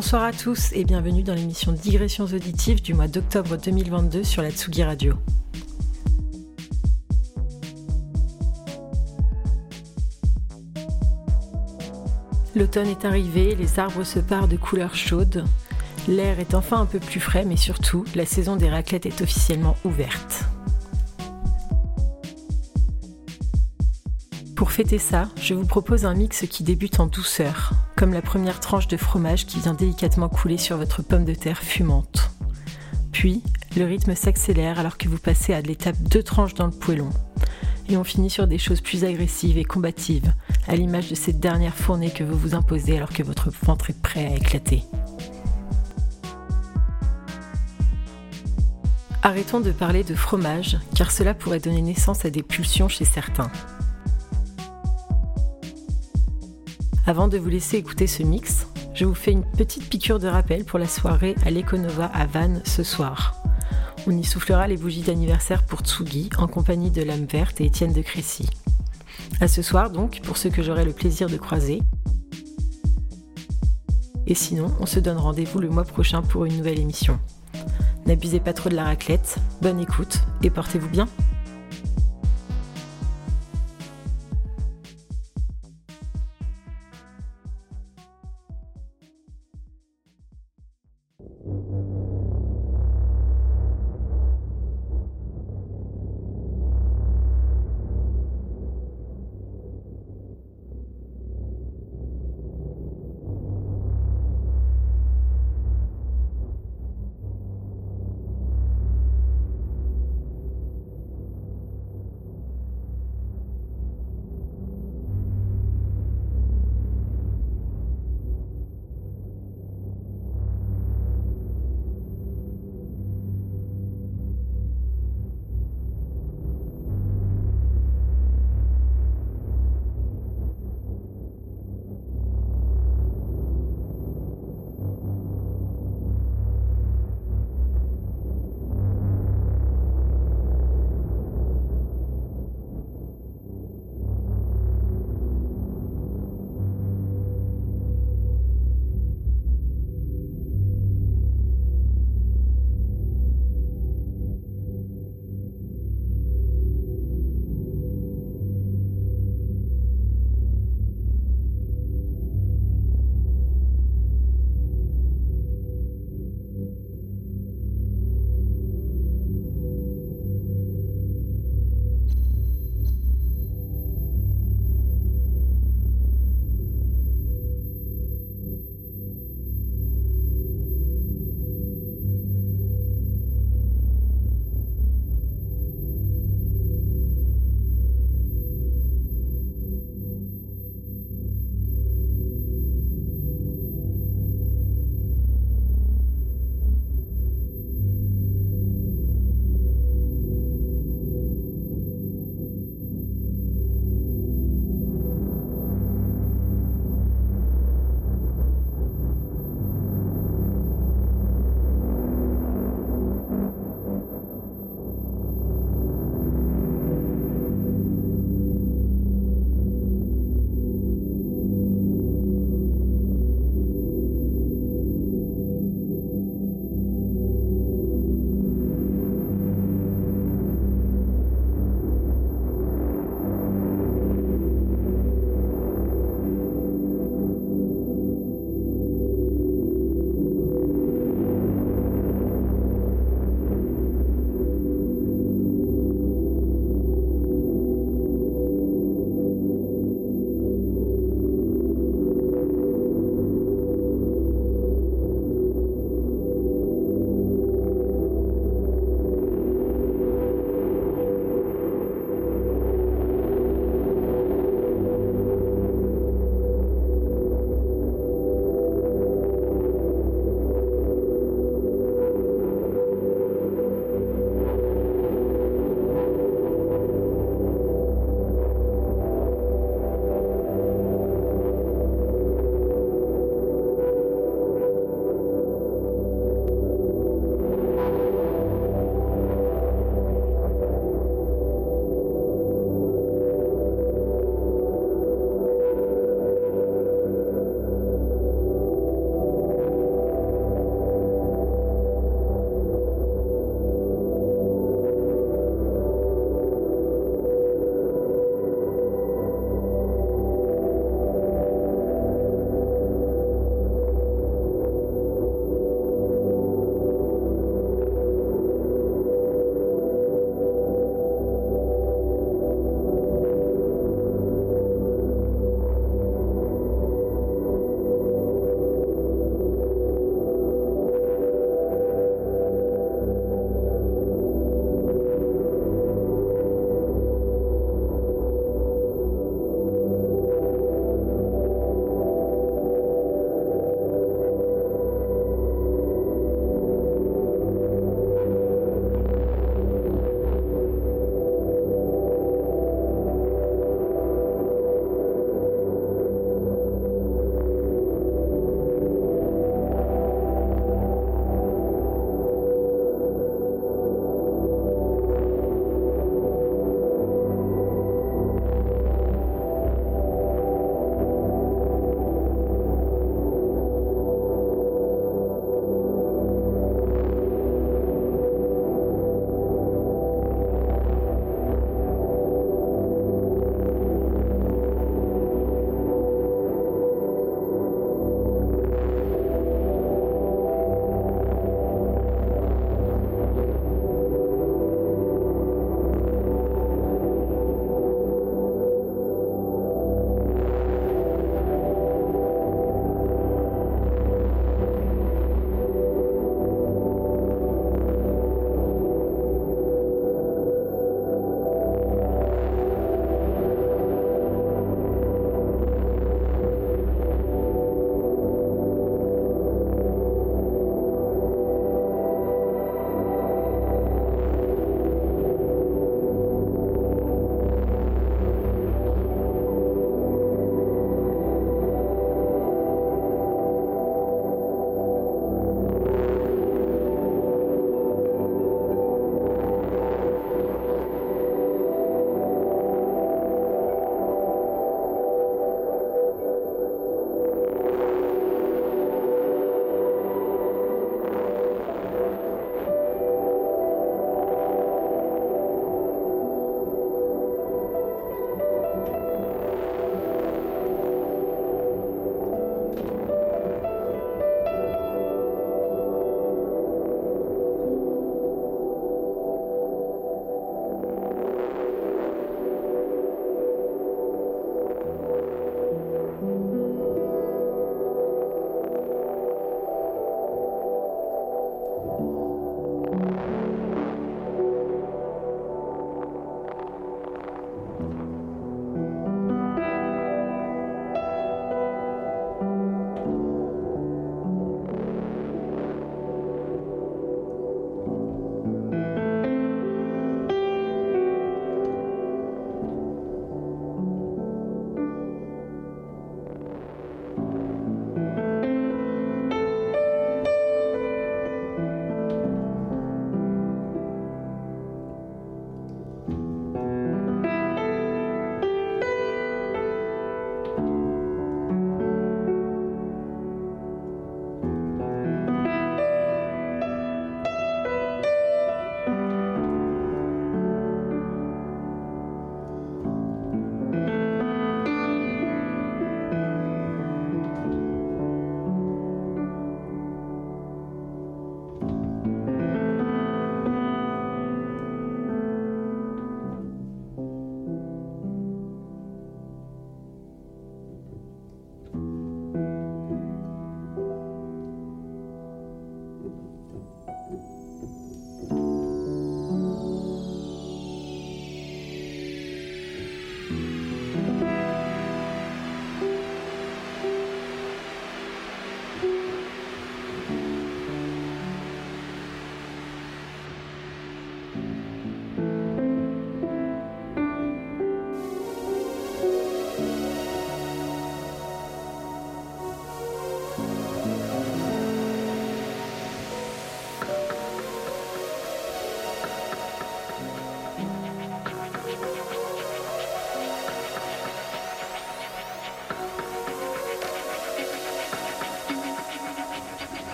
Bonsoir à tous et bienvenue dans l'émission Digressions auditives du mois d'octobre 2022 sur la Tsugi Radio. L'automne est arrivé, les arbres se parent de couleurs chaudes, l'air est enfin un peu plus frais, mais surtout, la saison des raclettes est officiellement ouverte. Pour fêter ça, je vous propose un mix qui débute en douceur, comme la première tranche de fromage qui vient délicatement couler sur votre pomme de terre fumante. Puis, le rythme s'accélère alors que vous passez à l'étape deux tranches dans le poêlon. Et on finit sur des choses plus agressives et combatives, à l'image de cette dernière fournée que vous vous imposez alors que votre ventre est prêt à éclater. Arrêtons de parler de fromage, car cela pourrait donner naissance à des pulsions chez certains. Avant de vous laisser écouter ce mix, je vous fais une petite piqûre de rappel pour la soirée à l'Econova à Vannes ce soir. On y soufflera les bougies d'anniversaire pour Tsugi en compagnie de Lame Verte et Étienne de Crécy. À ce soir donc, pour ceux que j'aurai le plaisir de croiser. Et sinon, on se donne rendez-vous le mois prochain pour une nouvelle émission. N'abusez pas trop de la raclette, bonne écoute et portez-vous bien.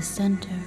The center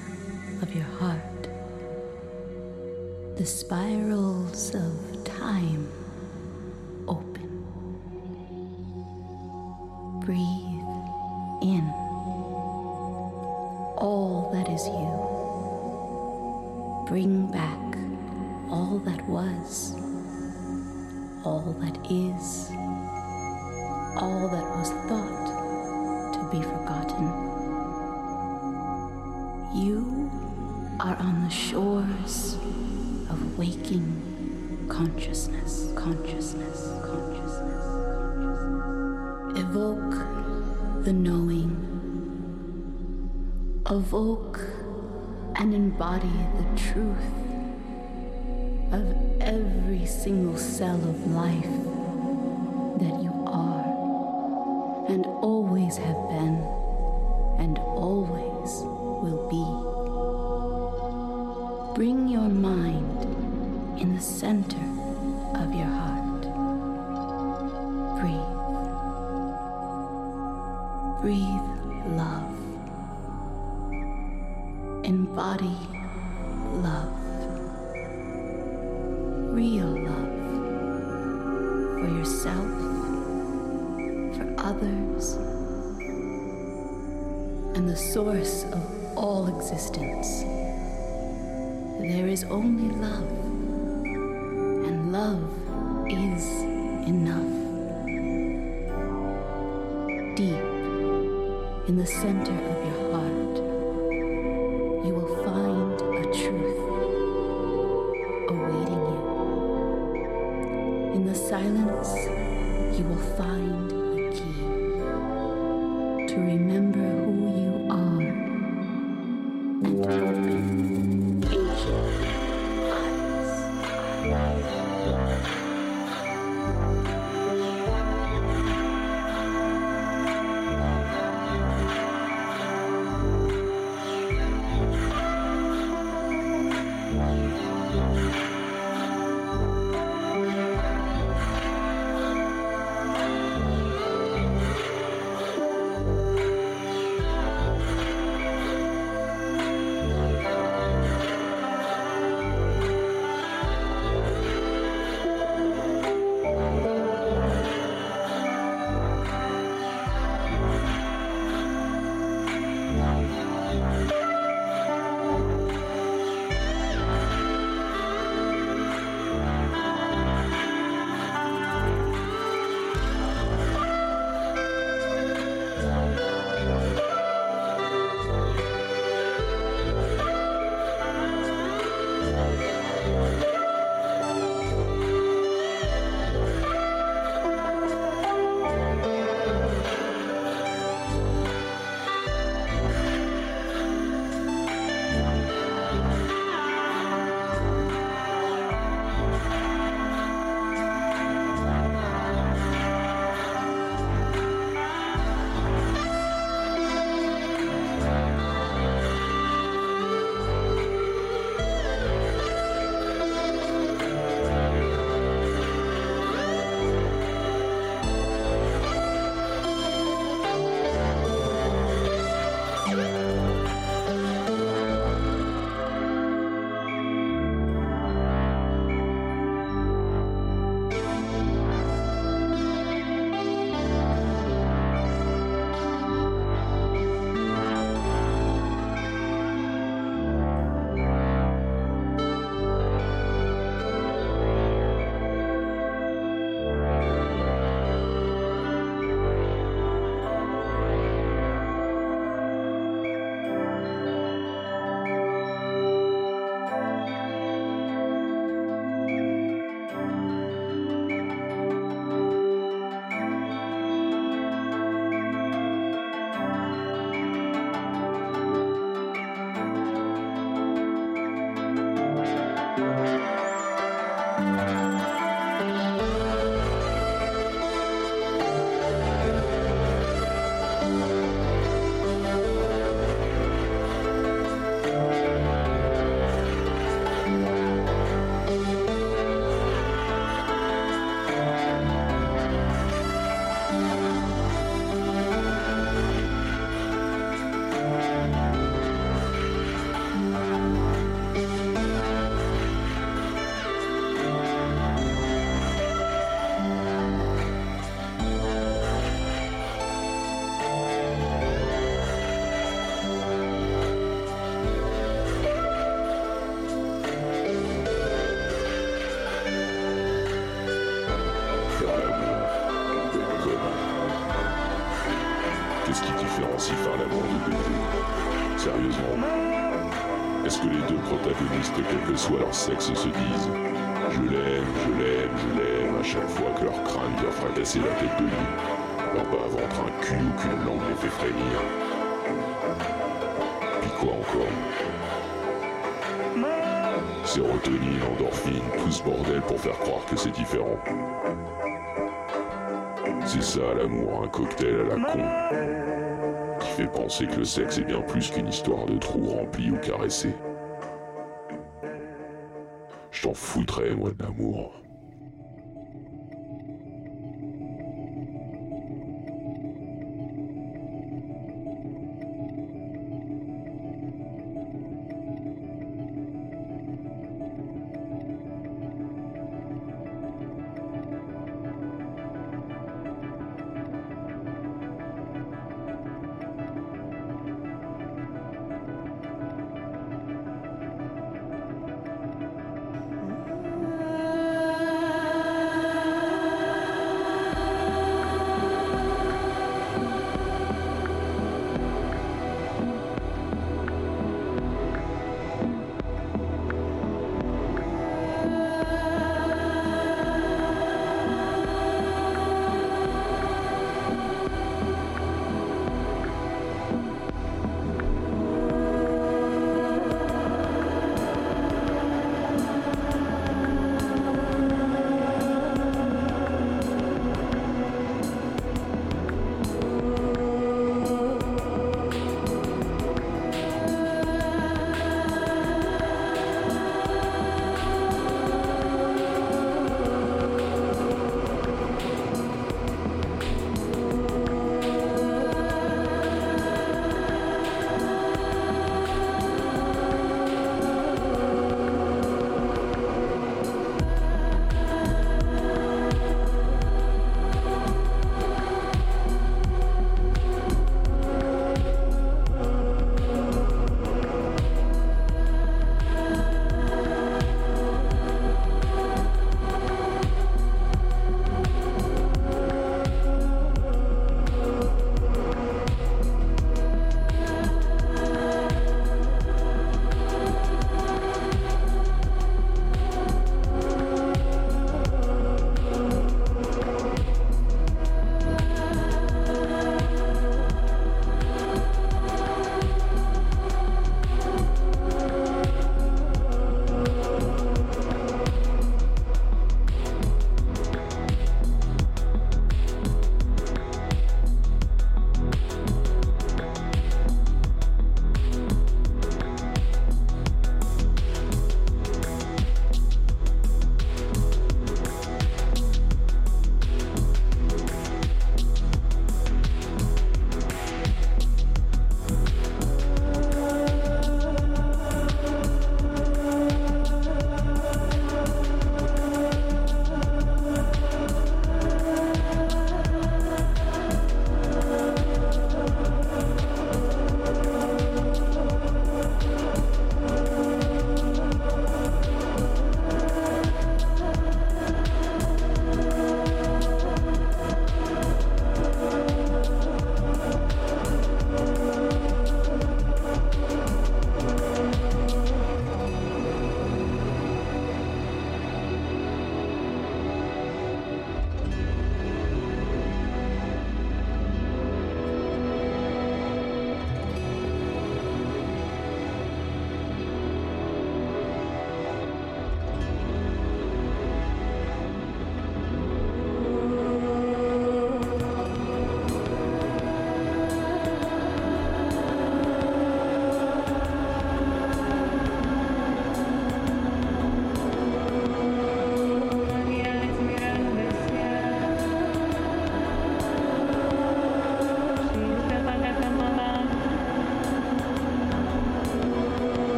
protagonistes, quel que soit leur sexe, se disent Je l'aime, je l'aime, je l'aime à chaque fois que leur crâne vient fracasser la tête de lit Leur bas ventre un cul ou qu'une langue les fait frémir Puis quoi encore? Sérotonine, endorphine, tout ce bordel pour faire croire que c'est différent. C'est ça l'amour, un cocktail à la con. Qui fait penser que le sexe est bien plus qu'une histoire de trous remplis ou caressés. T'en foutrais, moi, de l'amour.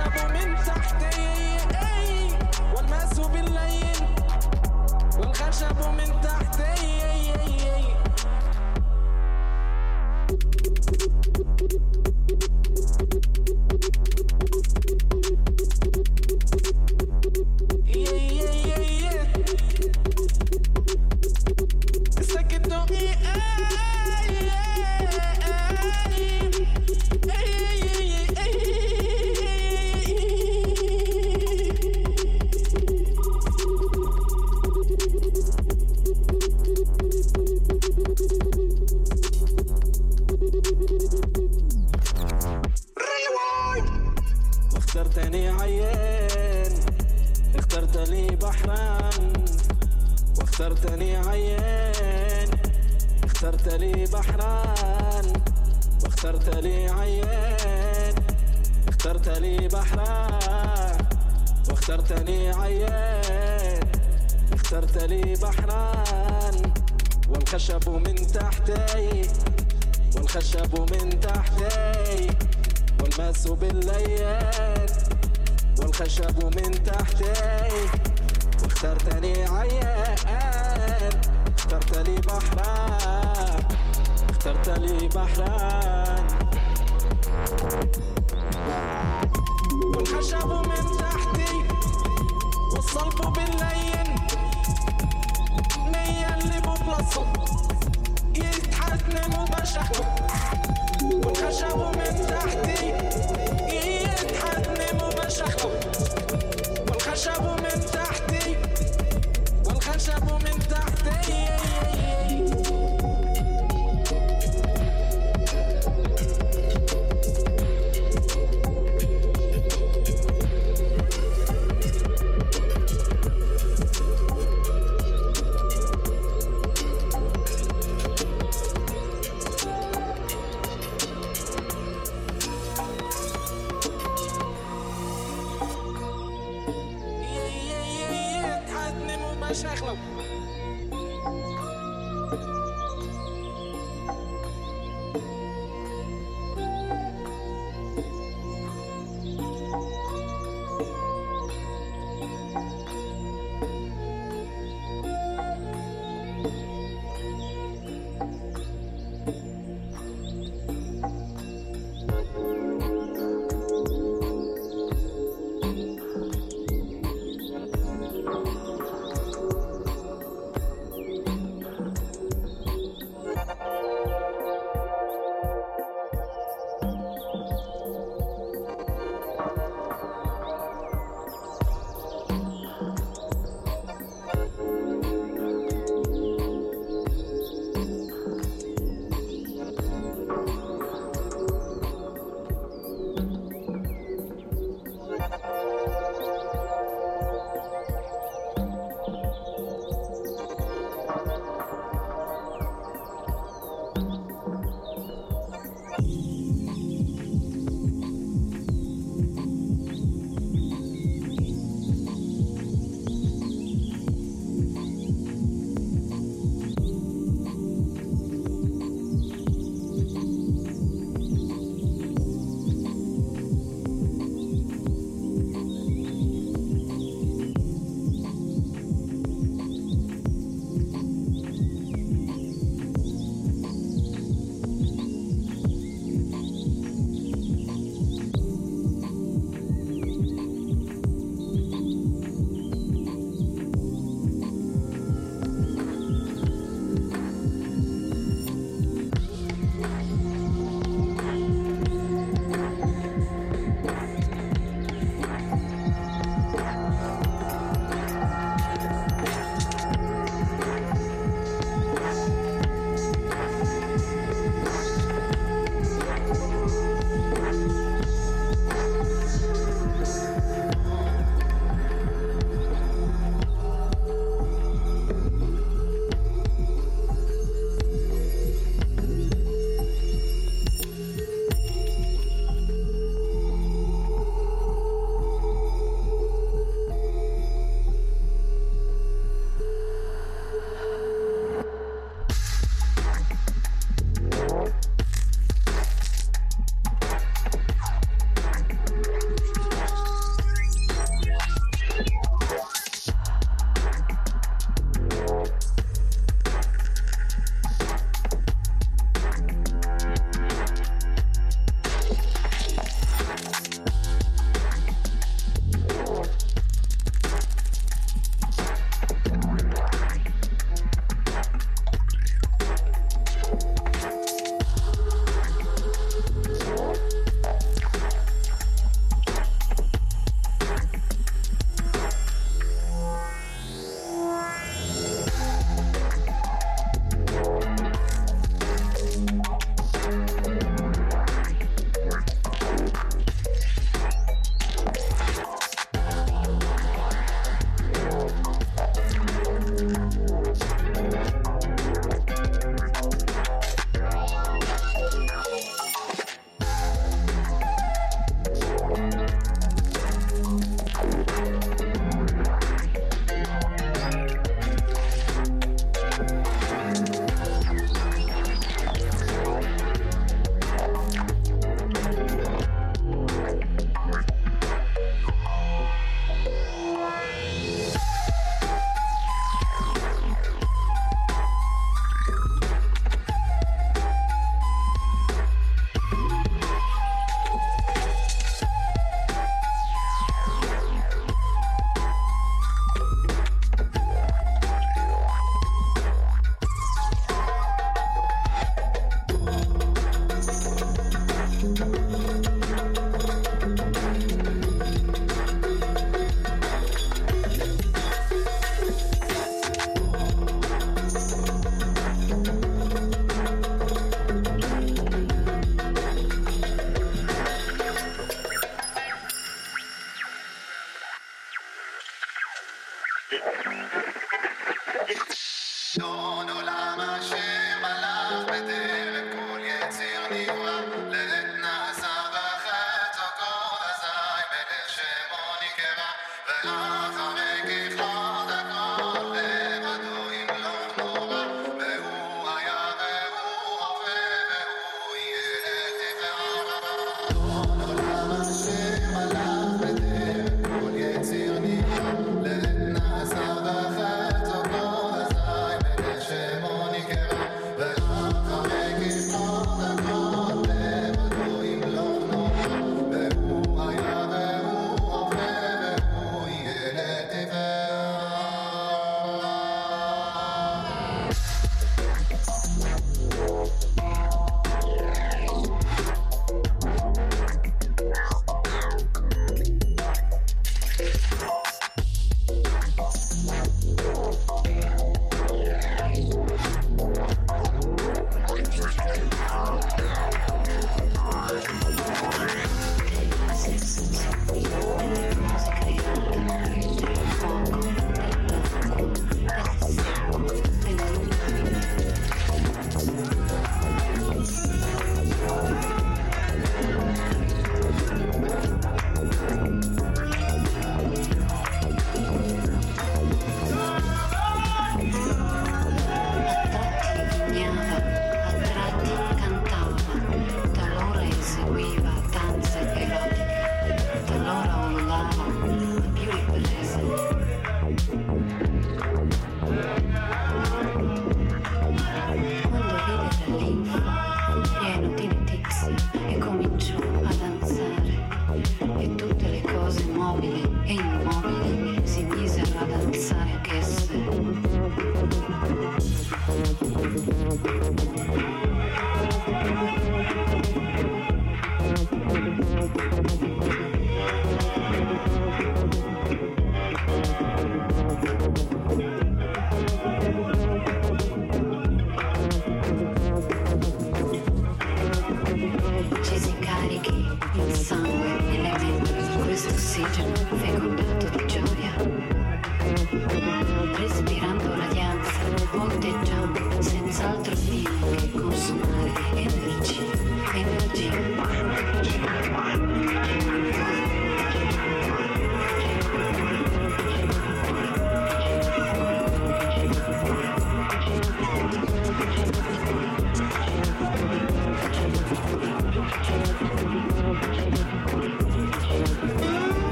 والخشب من تحتي والماس باللين والخشب من تحتي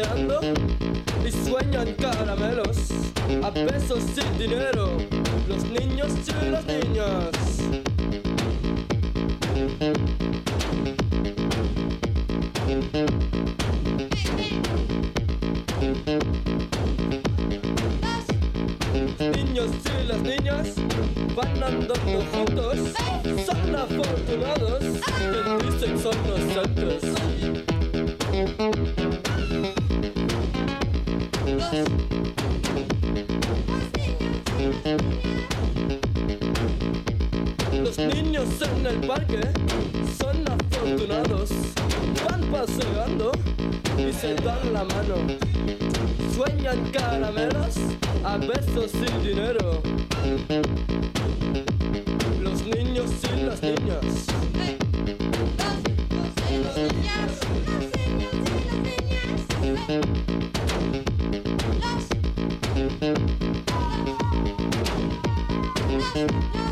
deseando enseñan caramelos a besos y dinero. Los niños y las niñas. Los, niños los, los niños, los niños y las niñas. Los, los, los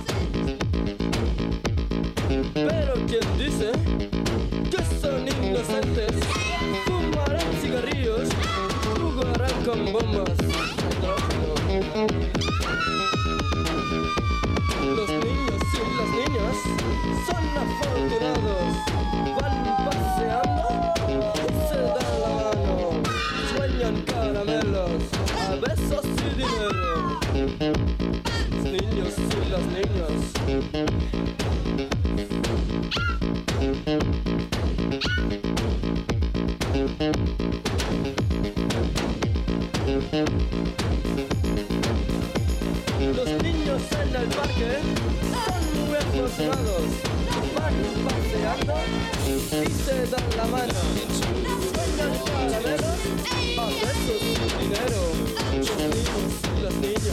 Los niños en el parque son diversos, a par y paseando y se dan la mano. Las vueltas de los ganaderos van a ver sus dinero. Los niños y los niños.